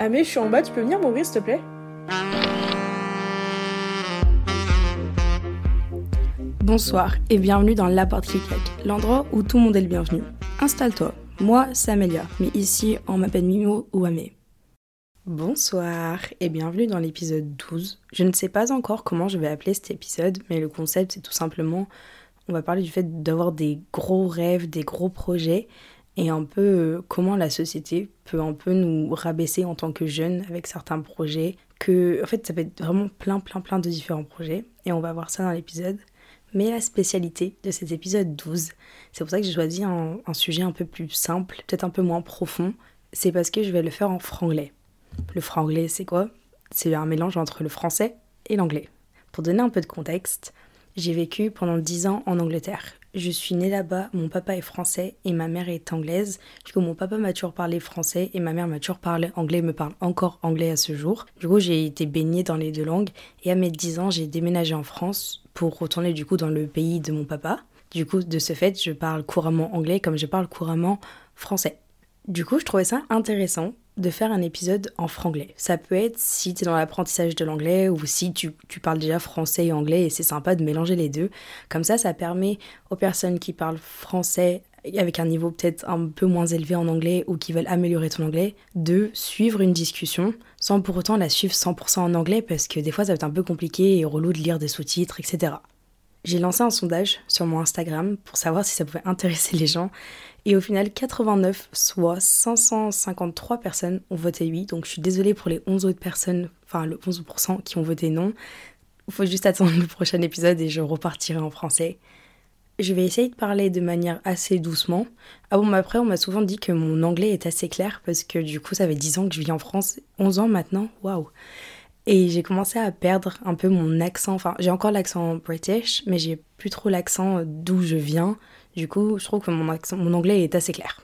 Ah mais je suis en bas, tu peux venir m'ouvrir s'il te plaît? Bonsoir et bienvenue dans La Porte qui claque, l'endroit où tout le monde est le bienvenu. Installe-toi, moi c'est Amélia, mais ici on m'appelle Mimo ou Amé. Bonsoir et bienvenue dans l'épisode 12. Je ne sais pas encore comment je vais appeler cet épisode, mais le concept c'est tout simplement on va parler du fait d'avoir des gros rêves, des gros projets et un peu euh, comment la société peut un peu nous rabaisser en tant que jeunes avec certains projets. Que, en fait, ça peut être vraiment plein, plein, plein de différents projets et on va voir ça dans l'épisode. Mais la spécialité de cet épisode 12, c'est pour ça que j'ai choisi un, un, sujet un peu plus simple, peut-être un peu moins profond, c'est parce que je vais le faire en franglais. Le franglais, c'est quoi? C'est un mélange entre le français et l'anglais. Pour donner un peu de contexte, j'ai vécu pendant 10 ans en Angleterre. Je suis née là-bas, mon papa est français et ma mère est anglaise. Du coup, mon papa m'a toujours parlé français et ma mère m'a toujours parlé anglais, me parle encore anglais à ce jour. Du coup, j'ai été baignée dans les deux langues et à mes 10 ans, j'ai déménagé en France pour retourner du coup dans le pays de mon papa. Du coup, de ce fait, je parle couramment anglais comme je parle couramment français. Du coup, je trouvais ça intéressant de faire un épisode en franglais. Ça peut être si tu es dans l'apprentissage de l'anglais ou si tu, tu, parles déjà français et anglais et c'est sympa de mélanger les deux. Comme ça, ça permet aux personnes qui parlent français avec un niveau peut-être un peu moins élevé en anglais ou qui veulent améliorer ton anglais, de suivre une discussion sans pour autant la suivre 100% en anglais parce que des fois ça va être un peu compliqué et relou de lire des sous-titres, etc. J'ai lancé un sondage sur mon Instagram pour savoir si ça pouvait intéresser les gens et au final, 89, soit 553 personnes ont voté oui. Donc je suis désolée pour les 11 autres personnes, enfin le 11% qui ont voté non. Il faut juste attendre le prochain épisode et je repartirai en français. Je vais essayer de parler de manière assez doucement. Ah bon, après, on m'a souvent dit que mon anglais est assez clair parce que du coup, ça fait 10 ans que je vis en France, 11 ans maintenant, waouh! Et j'ai commencé à perdre un peu mon accent. Enfin, j'ai encore l'accent british, mais j'ai plus trop l'accent d'où je viens. Du coup, je trouve que mon, accent, mon anglais est assez clair.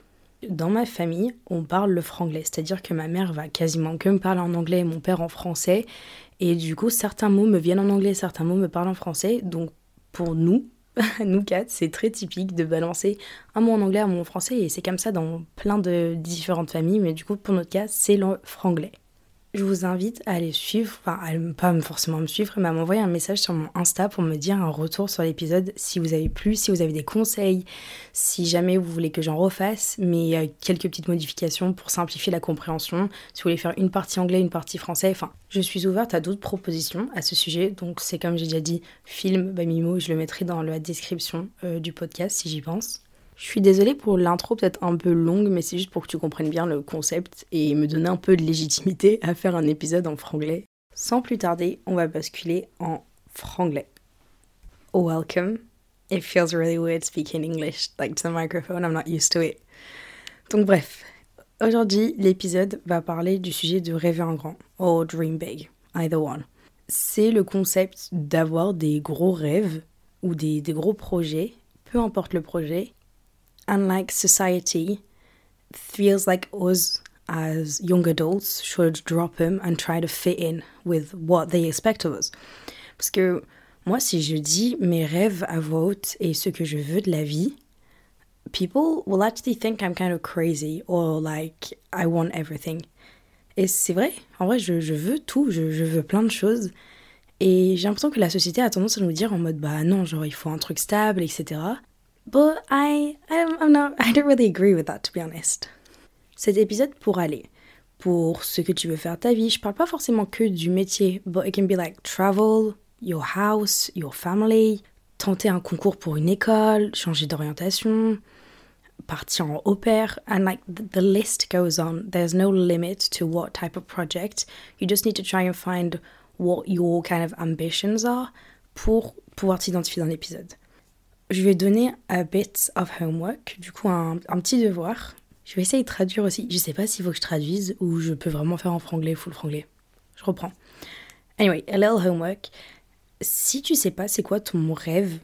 Dans ma famille, on parle le franglais, c'est-à-dire que ma mère va quasiment que me parler en anglais et mon père en français. Et du coup, certains mots me viennent en anglais, certains mots me parlent en français. Donc, pour nous, nous quatre, c'est très typique de balancer un mot en anglais, un mot en français. Et c'est comme ça dans plein de différentes familles. Mais du coup, pour notre cas, c'est le franglais je vous invite à aller suivre, enfin à pas forcément me suivre, mais à m'envoyer un message sur mon Insta pour me dire un retour sur l'épisode si vous avez plu, si vous avez des conseils, si jamais vous voulez que j'en refasse, mais quelques petites modifications pour simplifier la compréhension, si vous voulez faire une partie anglais, une partie français, enfin je suis ouverte à d'autres propositions à ce sujet, donc c'est comme j'ai déjà dit, film by Mimo, je le mettrai dans la description euh, du podcast si j'y pense. Je suis désolée pour l'intro peut-être un peu longue, mais c'est juste pour que tu comprennes bien le concept et me donner un peu de légitimité à faire un épisode en franglais. Sans plus tarder, on va basculer en franglais. Welcome. It feels really weird speaking English, like to the microphone, I'm not used to it. Donc bref, aujourd'hui l'épisode va parler du sujet de rêver en grand, or dream big, either one. C'est le concept d'avoir des gros rêves ou des, des gros projets, peu importe le projet, and like society feels like us as young adults should drop them and try to fit in with what they expect of us. Parce que moi, si je dis mes rêves à voix haute et ce que je veux de la vie, people will actually think I'm kind of crazy or like I want everything. Et c'est vrai, en vrai, je, je veux tout, je, je, veux plein de choses. Et j'ai l'impression que la société a tendance à nous dire en mode bah non, genre il faut un truc stable, etc. But I, I'm not, I don't really agree with that, to be honest. Cet épisode pour aller pour ce que tu veux faire ta vie. Je parle pas forcément que du métier, but it can be like travel, your house, your family, tenter un concours pour une école, changer d'orientation, partir en au pair, and like the list goes on. There's no limit to what type of project. You just need to try and find what your kind of ambitions are pour pouvoir t'identifier dans l'épisode je vais donner a bit of homework, du coup un, petit devoir. Je vais essayer de traduire aussi. Je sais pas s'il faut que je traduise ou je peux vraiment faire en franglais, full franglais. Je reprends. Anyway, a little homework. Si tu sais pas c'est quoi ton rêve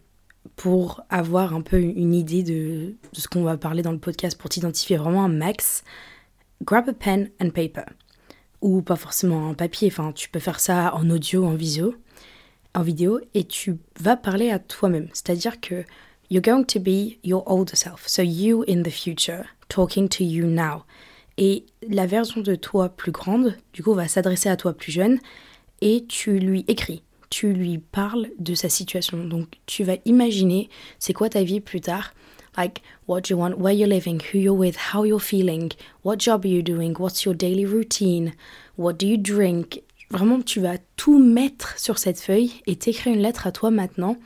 pour avoir un peu une idée de, ce qu'on va parler dans le podcast, pour t'identifier vraiment un max, grab a pen and paper. Ou pas forcément en papier, enfin tu peux faire ça en audio, en visio vidéo et tu vas parler à toi-même. C'est-à-dire que you're going to be your older self. So you in the future talking to you now. Et la version de toi plus grande, du coup, va s'adresser à toi plus jeune et tu lui écris. Tu lui parles de sa situation. Donc, tu vas imaginer c'est quoi ta vie plus tard. Like, what you want, where you're living, who you're with, how you're feeling, what job are you doing, what's your daily routine, what do you drink? Vraiment, tu vas tout mettre sur cette feuille et t'écrire une lettre à toi maintenant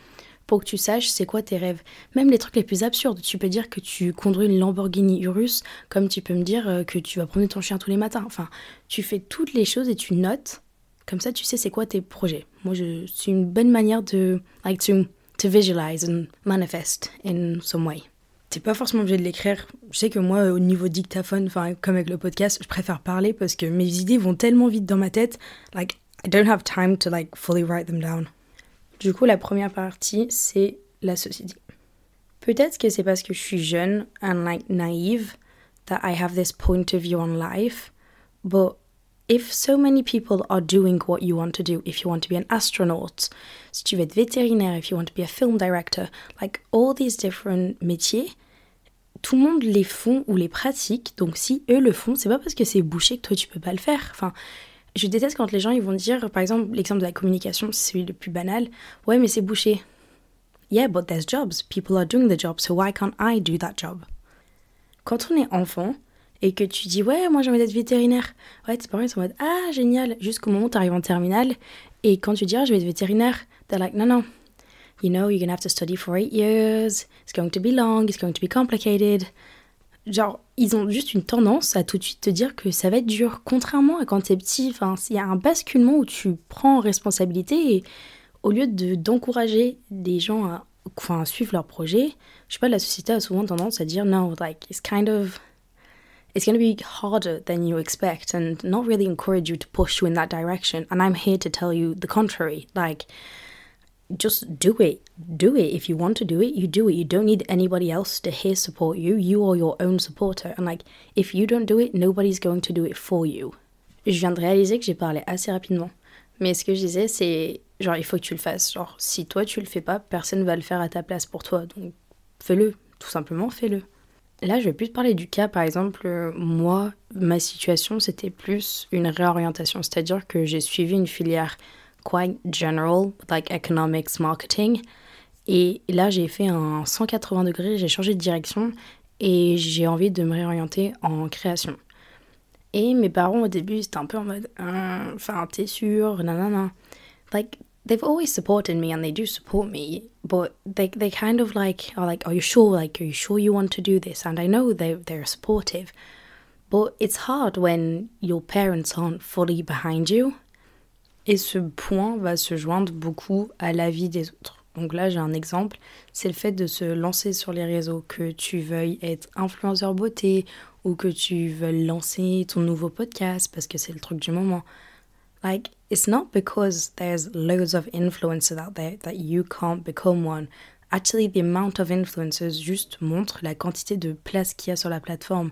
pour que tu saches c'est quoi tes rêves. Même les trucs les plus absurdes. Tu peux dire que tu conduis une Lamborghini Urus, comme tu peux me dire euh, que tu vas prendre ton chien tous les matins. Enfin, tu fais toutes les choses et tu notes. Comme ça, tu sais c'est quoi tes projets. Moi, c'est une bonne manière de, like, to, to visualize and manifest in some way. T'es pas forcément obligé de l'écrire. Je sais que moi, au niveau dictaphone, enfin, comme avec le podcast, je préfère parler parce que mes idées vont tellement vite dans ma tête. Like, I don't have time to, like, fully write them down. Du coup, la première partie, c'est la société. Peut-être que c'est parce que je suis jeune and like naive that I have this point of view on life, but if so many people are doing what you want to do, if you want to be an astronaut, si tu veux être vétérinaire, if you want to be a film director, like all these different métiers, tout le monde les font ou les pratique. Donc si eux le font, c'est pas parce que c'est bouché que toi tu peux pas le faire. Enfin, je déteste quand les gens ils vont dire, par exemple, l'exemple de la communication, c'est celui le plus banal. Ouais, mais c'est bouché. Yeah, but there's jobs. People are doing the job, so why can't I do that job? Quand on est enfant et que tu dis, ouais, moi j'ai envie d'être vétérinaire, ouais, tes parents ils sont en mode, ah, génial, jusqu'au moment où tu arrives en terminale. Et quand tu dis, ah, je vais être vétérinaire, they're like, non, non. You know, you're gonna have to study for eight years. It's going to be long. It's going to be complicated genre, ils ont juste une tendance à tout de suite te dire que ça va être dur. Contrairement à quand t'es petit, enfin, il y a un basculement où tu prends responsabilité et au lieu de d'encourager des gens à, enfin, suivre leur projet, je sais pas, la société a souvent tendance à dire no, like, it's kind of. It's going to be harder than you expect and not really encourage you to push you in that direction. And I'm here to tell you the contrary. Like, just do it. Do it. If you want to do it, you do it. You don't need anybody else to here support you. You are your own supporter. And like, if you don't do it, nobody's going to do it for you. Je viens de réaliser que j'ai parlé assez rapidement. Mais ce que je disais, c'est genre, il faut que tu le fasses. Genre, si toi tu le fais pas, personne va le faire à ta place pour toi. Donc, fais-le. Tout simplement, fais-le. Là, je vais plus parler du cas, par exemple, moi, ma situation, c'était plus une réorientation. C'est-à-dire que j'ai suivi une filière quite general, like economics, marketing. Et là, j'ai fait un 180 degrés, j'ai changé de direction et j'ai envie de me réorienter en création. Et mes parents, au début, c'était un peu en mode, hein, enfin, t'es sûr, nanana. Like, they've always supported me and they do support me, but they, they kind of like, are like, are you sure? Like, are you sure you want to do this? And I know they, they're supportive. But it's hard when your parents aren't fully behind you et ce point va se joindre beaucoup à la vie des autres. Donc là, j'ai un exemple, c'est le fait de se lancer sur les réseaux, que tu veuilles être influenceur beauté ou que tu veuilles lancer ton nouveau podcast parce que c'est le truc du moment. It's not because there's loads of influencers out there that you can't become one. Actually, the amount of influencers juste montre la quantité de place qu'il y a sur la plateforme.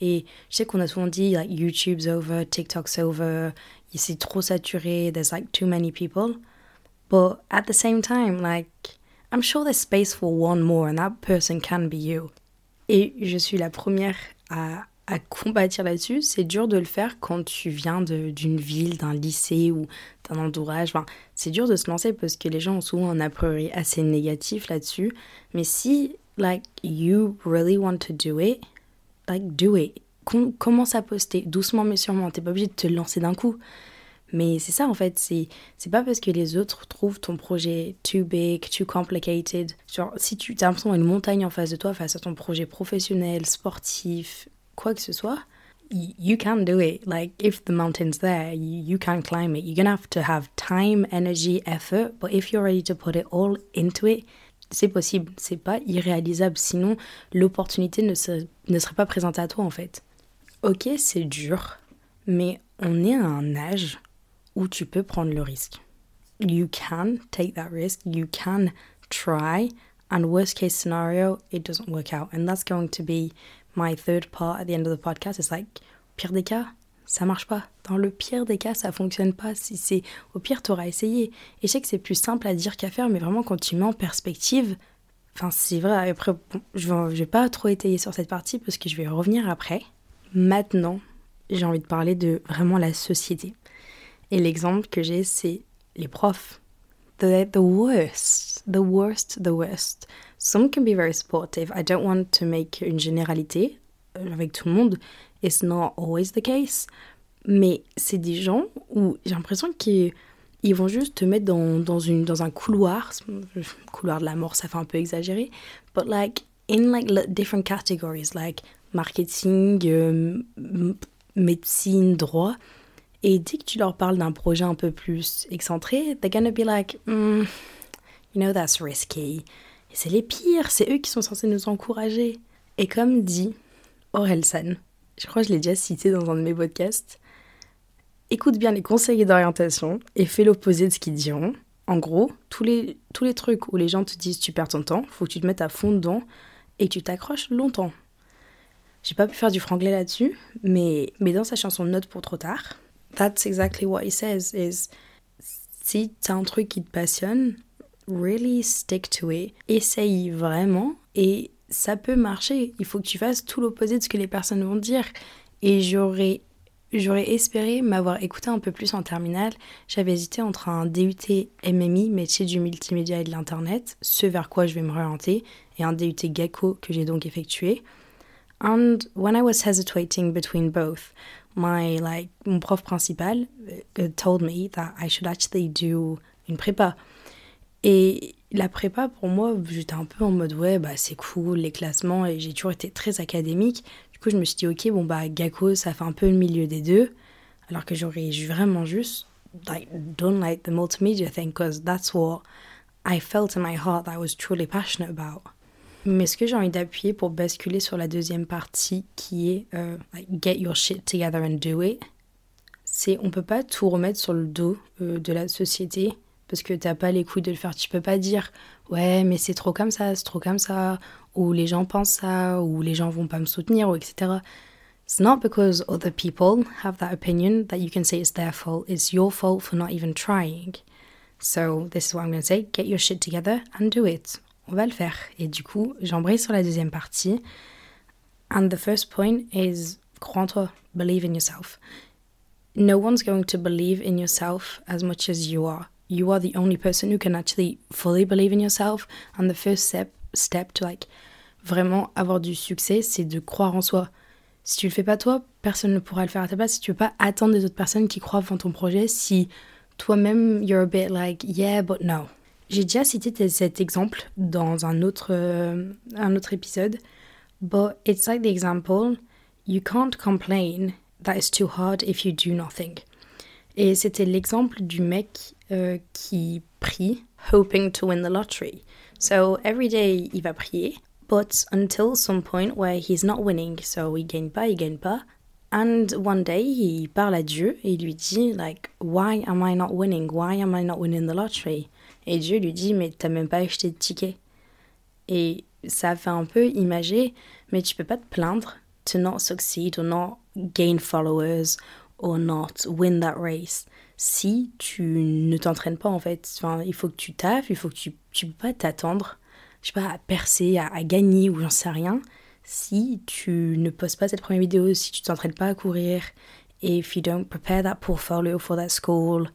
Et je sais qu'on a souvent dit like YouTube's over, TikTok's over, c'est trop saturé, there's like too many people. But at the same time, like, I'm sure there's space for one more and that person can be you. Et je suis la première à, à combattre là-dessus. C'est dur de le faire quand tu viens d'une ville, d'un lycée ou d'un entourage. Enfin, c'est dur de se lancer parce que les gens ont souvent un a priori assez négatif là-dessus. Mais si, like, you really want to do it, like, do it commence à poster doucement mais sûrement. T'es pas obligé de te lancer d'un coup. Mais c'est ça en fait, c'est pas parce que les autres trouvent ton projet too big, too complicated. Genre, si tu as l'impression une montagne en face de toi, face à ton projet professionnel, sportif, quoi que ce soit, you can do it. Like, if the mountain's there, you, you can climb it. You're gonna have to have time, energy, effort, but if you're ready to put it all into it, c'est possible. C'est pas irréalisable. Sinon, l'opportunité ne, ne serait pas présentée à toi en fait. Ok, c'est dur, mais on est à un âge où tu peux prendre le risque. You can take that risk, you can try, and worst case scenario, it doesn't work out. And that's going to be my third part at the end of the podcast. It's like, pire des cas, ça marche pas. Dans le pire des cas, ça fonctionne pas. Si c'est au pire, tu auras essayé. Et je sais que c'est plus simple à dire qu'à faire, mais vraiment quand tu mets en perspective, enfin c'est vrai. Après, je, vais, pas trop étayer sur cette partie parce que je vais revenir après. Maintenant, j'ai envie de parler de vraiment la société. Et l'exemple que j'ai, c'est les profs. The worst, the worst, the worst. Some can be very supportive. I don't want to make une généralité euh, avec tout le monde. It's not always the case. Mais c'est des gens où j'ai l'impression qu'ils vont juste te mettre dans, dans, une, dans un couloir. Couloir de la mort, ça fait un peu exagéré. But like, in like different categories, like marketing, euh, médecine, droit. Et dès que tu leur parles d'un projet un peu plus excentré, they're gonna be like, mm, you know, that's risky. Et c'est les pires, c'est eux qui sont censés nous encourager. Et comme dit Orelsan, je crois que je l'ai déjà cité dans un de mes podcasts, écoute bien les conseils d'orientation et fais l'opposé de ce qu'ils diront. En gros, tous les, tous les trucs où les gens te disent tu perds ton temps, faut que tu te mettes à fond dedans et tu t'accroches longtemps. J'ai pas pu faire du franglais là-dessus, mais, mais dans sa chanson Note pour trop tard, that's exactly what he says is si t'as un truc qui te passionne, really stick to it. Essaye vraiment et ça peut marcher. Il faut que tu fasses tout l'opposé de ce que les personnes vont dire. Et j'aurais J'aurais espéré m'avoir écouté un peu plus en terminale. J'avais hésité entre un DUT MMI, métier du multimédia et de l'internet, ce vers quoi je vais me orienter, et un DUT GACO que j'ai donc effectué. And when I was hesitating between both, my like mon prof principal uh, told me that I should actually do une prépa. Et la prépa pour moi, j'étais un peu en mode ouais bah c'est cool les classements et j'ai toujours été très académique. Du coup je me suis dit ok bon bah GACO ça fait un peu le milieu des deux, alors que j'aurais vraiment juste like done like the multimedia thing because that's what I felt in my heart that I was truly passionate about. Mais ce que j'ai envie d'appuyer pour basculer sur la deuxième partie qui est euh, get your shit together and do it, c'est on peut pas tout remettre sur le dos euh, de la société parce que t'as pas les couilles de le faire. Tu peux pas dire ouais mais c'est trop comme ça, c'est trop comme ça, ou les gens pensent ça, ou les gens vont pas me soutenir, ou etc. It's not because other people have that opinion that you can say it's their fault. It's your fault for not even trying. So this is what I'm going to say. Get your shit together and do it on va le faire. Et du coup, j'embraye sur la deuxième partie. And the first point is crois en toi, believe in yourself. No one's going to believe in yourself as much as you are. You are the only person who can actually fully believe in yourself. And the first step, step to like vraiment avoir du succès, c'est de croire en soi. Si tu le fais pas toi, personne ne pourra le faire à ta place. Si tu veux pas attendre des autres personnes qui croient en ton projet, si toi-même you're a bit like yeah but no, j'ai déjà cité cet exemple dans un autre, euh, un autre épisode, but it's like the example, you can't complain that it's too hard if you do nothing. Et c'était l'exemple du mec euh, qui prie, hoping to win the lottery. So every day il va prier, but until some point where he's not winning, so il gagne pas, il gagne pas. And one day he parle à Dieu et il lui dit like, why am I not winning? Why am I not winning the lottery? Et Dieu lui dit, mais t'as même pas acheté de ticket. Et ça fait un peu imager, mais tu peux pas te plaindre to not succeed or not gain followers or not win that race si tu ne t'entraînes pas en fait. Enfin, il faut que tu taffes, il faut que tu, tu peux pas t'attendre, je sais pas, à percer, à, gagner ou j'en sais rien si tu ne postes pas cette première vidéo, si tu t'entraînes pas à courir, if you don't prepare that portfolio for that school.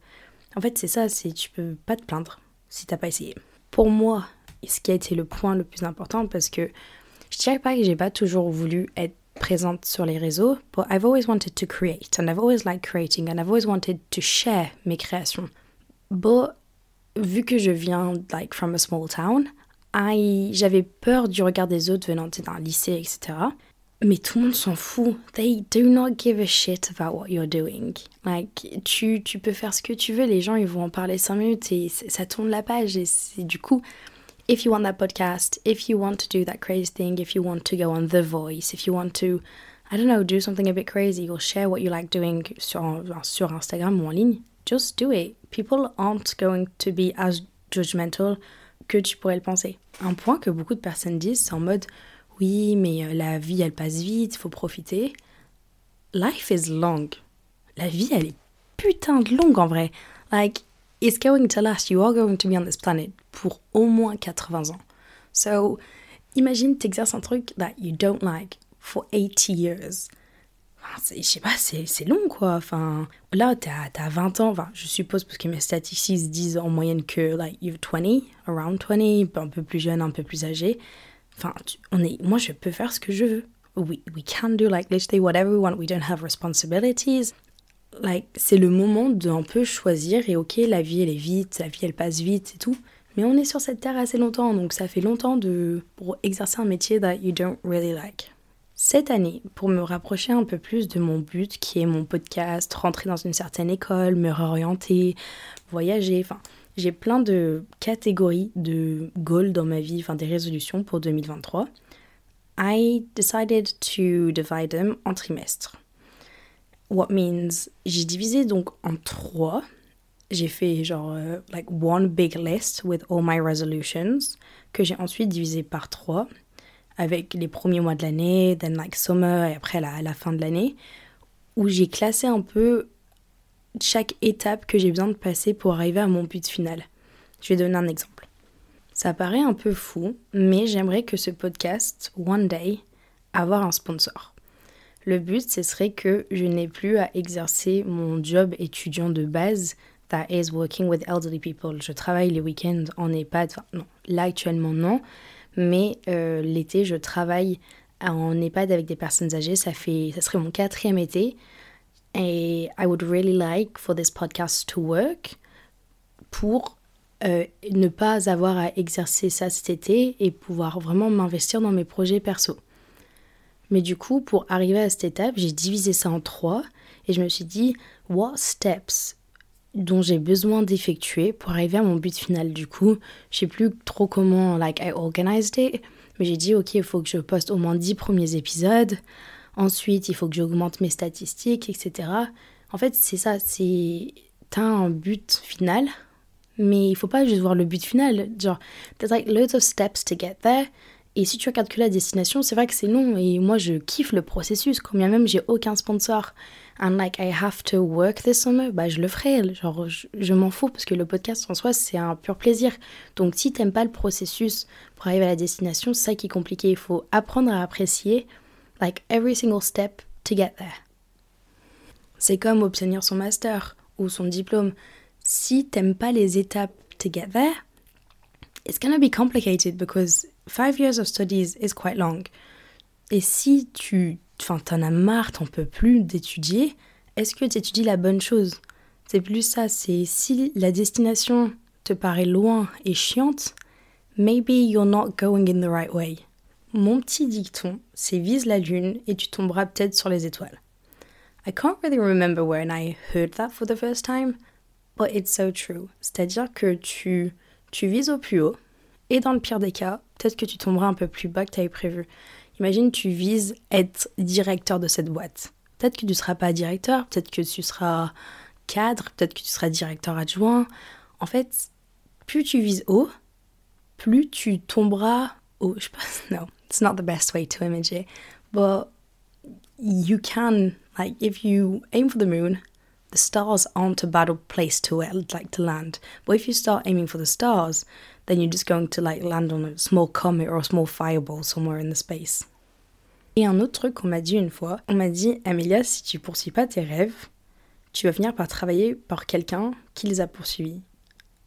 En fait, c'est ça, c'est tu peux pas te plaindre si t'as pas essayé. Pour moi, ce qui a été le point le plus important, parce que je dirais pas que j'ai pas toujours voulu être présente sur les réseaux, but I've always wanted to create, and I've always liked creating, and I've always wanted to share mes créations. But vu que je viens like from a small town, j'avais peur du regard des autres venant d'un lycée, etc. Mais tout le monde s'en fout. They do not give a shit about what you're doing. Like, tu, tu peux faire ce que tu veux, les gens ils vont en parler 5 minutes et ça tourne la page. Et c'est du coup, if you want that podcast, if you want to do that crazy thing, if you want to go on The Voice, if you want to, I don't know, do something a bit crazy or share what you like doing sur, sur Instagram ou en ligne, just do it. People aren't going to be as judgmental que tu pourrais le penser. Un point que beaucoup de personnes disent, c'est en mode oui, mais euh, la vie, elle passe vite, faut profiter. Life is long. La vie, elle est putain de longue en vrai. Like, it's going to last. You are going to be on this planet pour au moins 80 ans. So, imagine, t'exerces un truc that you don't like for 80 years. je sais pas, c'est long quoi. Enfin, là, t'as as 20 ans, enfin, je suppose, parce que mes statistiques disent en moyenne que, like, you're 20, around 20, un peu plus jeune, un peu plus âgé. Enfin, on est, moi, je peux faire ce que je veux. We, we can do, like, literally whatever we want. We don't have responsibilities. C'est le moment d'un peu choisir et ok, la vie, elle est vite, la vie, elle passe vite et tout. Mais on est sur cette terre assez longtemps, donc ça fait longtemps de, pour exercer un métier that you don't really like. Cette année, pour me rapprocher un peu plus de mon but qui est mon podcast, rentrer dans une certaine école, me réorienter, voyager, enfin, j'ai plein de catégories de goals dans ma vie, enfin des résolutions pour 2023. I decided to divide them en trimestres. What means j'ai divisé donc en trois. J'ai fait genre euh, like one big list with all my resolutions que j'ai ensuite divisé par trois avec les premiers mois de l'année, then like summer et après la, la fin de l'année, où j'ai classé un peu chaque étape que j'ai besoin de passer pour arriver à mon but final. Je vais donner un exemple. Ça paraît un peu fou, mais j'aimerais que ce podcast, one day, avoir un sponsor. Le but, ce serait que je n'ai plus à exercer mon job étudiant de base, that is working with elderly people. Je travaille les week-ends en EHPAD, non, là actuellement non, mais euh, l'été, je travaille en EHPAD avec des personnes âgées. Ça, fait, ça serait mon quatrième été. Et I would really like for this podcast to work pour euh, ne pas avoir à exercer ça cet été et pouvoir vraiment m'investir dans mes projets perso. Mais du coup, pour arriver à cette étape, j'ai divisé ça en trois et je me suis dit, what steps dont j'ai besoin d'effectuer pour arriver à mon but final? Du coup, je sais plus trop comment, like, I organized it, mais j'ai dit, ok, il faut que je poste au moins 10 premiers épisodes. Ensuite, il faut que j'augmente mes statistiques, etc. En fait, c'est ça, c'est. T'as un but final, mais il faut pas juste voir le but final. Genre, there's like loads of steps to get there. Et si tu regardes que la destination, c'est vrai que c'est long et moi je kiffe le processus, quand bien même j'ai aucun sponsor. And like I have to work this summer, bah je le ferai. Genre je, m'en fous parce que le podcast en soi c'est un pur plaisir. Donc si t'aimes pas le processus pour arriver à la destination, c'est ça qui est compliqué. Il faut apprendre à apprécier like every single step to get there. C'est comme obtenir son master ou son diplôme. Si t'aimes pas les étapes to get there, it's gonna be complicated because five years of studies is quite long. Et si tu enfin, t'en as marre, t'en peux plus d'étudier, est-ce que tu étudies la bonne chose? C'est plus ça, c'est si la destination te paraît loin et chiante, maybe you're not going in the right way. Mon petit dicton, c'est vise la lune et tu tomberas peut-être sur les étoiles. I can't really remember when I heard that for the first time, but it's so true. C'est-à-dire que tu, tu vises au plus haut, et dans le pire des cas, peut-être que tu tomberas un peu plus bas que tu avais prévu. Imagine, tu vises être directeur de cette boîte. Peut-être que tu ne seras pas directeur, peut-être que tu seras cadre, peut-être que tu seras directeur adjoint. En fait, plus tu vises haut, plus tu tomberas haut. Je pense, no, it's not the best way to image it. But you can, like, if you aim for the moon, the stars aren't a bad place to like to land. But if you start aiming for the stars, then you're just going to like land on a small comet or a small fireball somewhere in the space. Et un autre truc qu'on m'a dit une fois, on m'a dit Amelia, si tu poursuis pas tes rêves, tu vas finir par travailler pour quelqu'un qui les a poursuivis.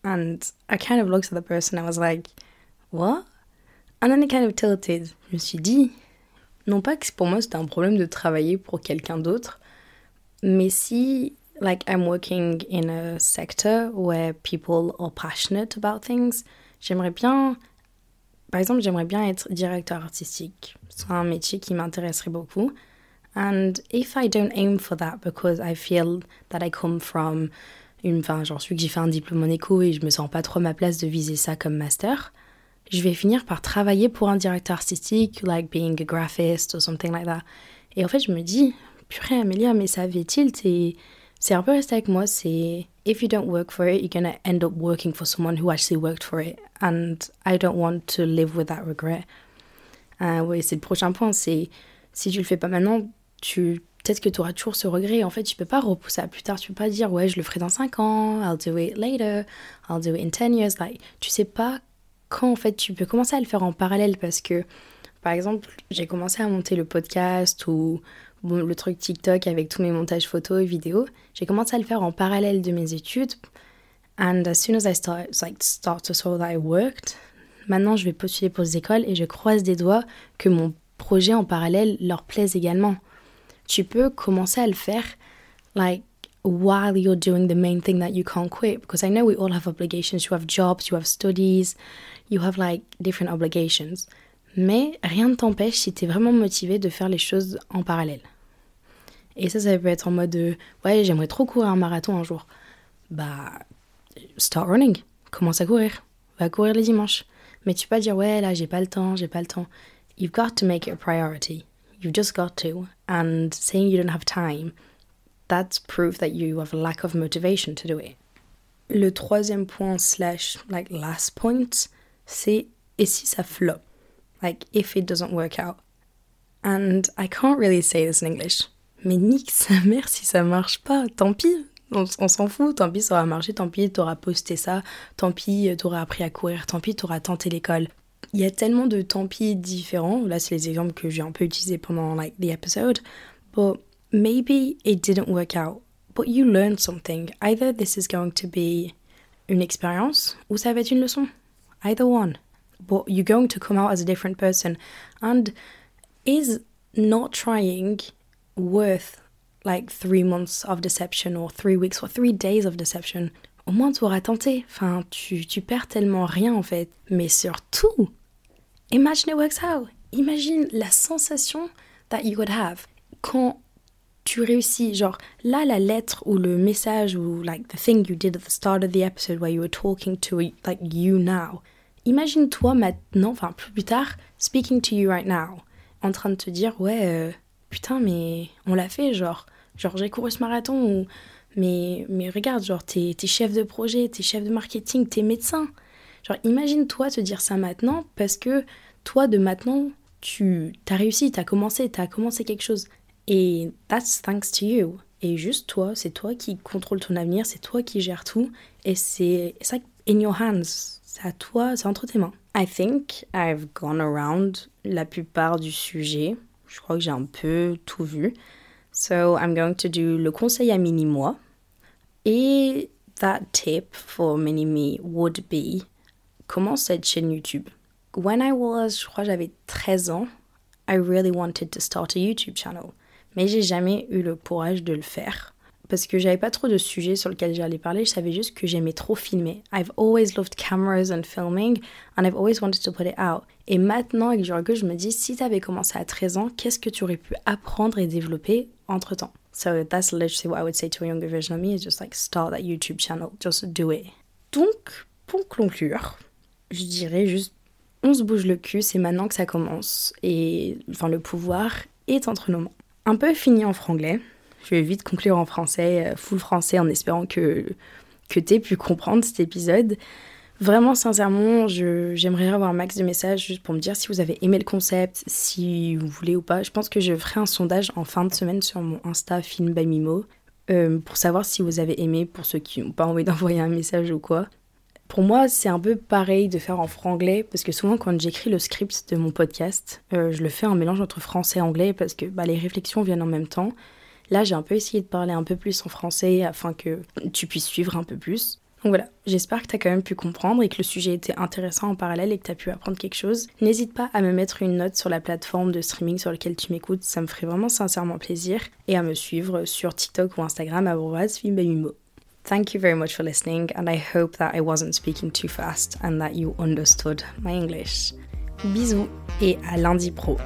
And I kind of looked at the person, I was like, what? And then I kind of tilted. Je me suis dit, non pas que pour moi c'était un problème de travailler pour quelqu'un d'autre, mais si like I'm working in a sector where people are passionate about things, J'aimerais bien, par exemple, j'aimerais bien être directeur artistique. C'est un métier qui m'intéresserait beaucoup. And if I don't aim for that because I feel that I come from une, enfin, j'en suis que j'ai fait un diplôme en éco et je me sens pas trop à ma place de viser ça comme master, je vais finir par travailler pour un directeur artistique, like being a graphist or something like that. Et en fait, je me dis, purée Amélia, mais ça avait tilt et c'est un peu resté avec moi, c'est if you don't work for it, you're gonna end up working for someone who actually worked for it. And I don't want to live with that regret. Euh, oui, c'est le prochain point, c'est si tu le fais pas maintenant, tu peut-être que tu auras toujours ce regret. En fait, tu peux pas repousser à plus tard. Tu peux pas dire ouais, je le ferai dans 5 ans, I'll do it later, I'll do it in 10 years. Like, tu sais pas quand en fait tu peux commencer à le faire en parallèle parce que par exemple, j'ai commencé à monter le podcast ou le truc TikTok avec tous mes montages photos et vidéos, j'ai commencé à le faire en parallèle de mes études. And as soon as I start, to saw that I worked, maintenant je vais postuler pour des écoles et je croise des doigts que mon projet en parallèle leur plaise également. Tu peux commencer à le faire, like, while you're doing the main thing that you can't quit. Because I know we all have obligations. You have jobs, you have studies, you have like different obligations. Mais rien ne t'empêche, si tu es vraiment motivé, de faire les choses en parallèle. Et ça, ça peut être en mode de, ouais, j'aimerais trop courir un marathon un jour. Bah, start running. Commence à courir. Va courir les dimanches. Mais tu peux pas dire, ouais, là, j'ai pas le temps, j'ai pas le temps. You've got to make it a priority. You've just got to. And saying you don't have time, that's proof that you have a lack of motivation to do it. Le troisième point slash like last point, c'est et si ça flop? Like if it doesn't work out. And I can't really say this in English. Mais nique sa si ça marche pas, tant pis. On, s'en fout, tant pis ça aura marché, tant pis t'auras posté ça, tant pis t'auras appris à courir, tant pis t'auras tenté l'école. Il y a tellement de tant pis différents, là c'est les exemples que j'ai un peu utilisés pendant like the episode, but maybe it didn't work out, but you learned something. Either this is going to be une expérience ou ça va être une leçon. Either one. But you're going to come out as a different person. And is not trying worth like three months of deception or three weeks or three days of deception? Au moins tu auras tenté. Enfin, tu, tu perds tellement rien en fait. Mais surtout, imagine it works out. Imagine la sensation that you would have quand tu réussis. Genre, là, la lettre ou le message ou like the thing you did at the start of the episode where you were talking to like you now. Imagine-toi maintenant, enfin plus tard, speaking to you right now, en train de te dire ouais, euh, putain, mais on l'a fait, genre, genre j'ai couru ce marathon ou mais mais regarde, genre t'es es chef de projet, t'es chef de marketing, t'es médecin. Genre imagine-toi te dire ça maintenant parce que toi de maintenant tu as réussi, t'as commencé, t'as commencé quelque chose. Et that's thanks to you. Et juste toi, c'est toi qui contrôle ton avenir, c'est toi qui gère tout. Et c'est ça in your hands. À toi, c'est entre tes mains. I think I've gone around la plupart du sujet. Je crois que j'ai un peu tout vu. So I'm going to do le conseil à mini-moi. Et that tip for mini-me would be commence cette chaîne YouTube? When I was, je crois j'avais 13 ans, I really wanted to start a YouTube channel mais j'ai jamais eu le courage de le faire parce que j'avais pas trop de sujets sur lesquels j'allais parler, je savais juste que j'aimais trop filmer. I've always loved cameras and filming and I've always wanted to put it out. Et maintenant, avec du je me dis si tu avais commencé à 13 ans, qu'est-ce que tu aurais pu apprendre et développer entre-temps So that's literally what I would say to a younger version of me is just like start that YouTube channel, just do it. Donc, pour conclure, je dirais juste on se bouge le cul, c'est maintenant que ça commence et enfin le pouvoir est entre nos mains un peu fini en franglais. Je vais vite conclure en français, euh, full français, en espérant que, que tu aies pu comprendre cet épisode. Vraiment, sincèrement, j'aimerais avoir un max de messages juste pour me dire si vous avez aimé le concept, si vous voulez ou pas. Je pense que je ferai un sondage en fin de semaine sur mon Insta Film by Mimo euh, pour savoir si vous avez aimé, pour ceux qui n'ont pas envie d'envoyer un message ou quoi. Pour moi, c'est un peu pareil de faire en franglais, parce que souvent quand j'écris le script de mon podcast, euh, je le fais en mélange entre français et anglais, parce que bah, les réflexions viennent en même temps. Là, j'ai un peu essayé de parler un peu plus en français afin que tu puisses suivre un peu plus. Donc voilà, j'espère que tu as quand même pu comprendre et que le sujet était intéressant en parallèle et que tu as pu apprendre quelque chose. N'hésite pas à me mettre une note sur la plateforme de streaming sur laquelle tu m'écoutes, ça me ferait vraiment sincèrement plaisir. Et à me suivre sur TikTok ou Instagram à Thank you very much for listening, and I hope that I wasn't speaking too fast and that you understood my English. Bisous et à lundi pro.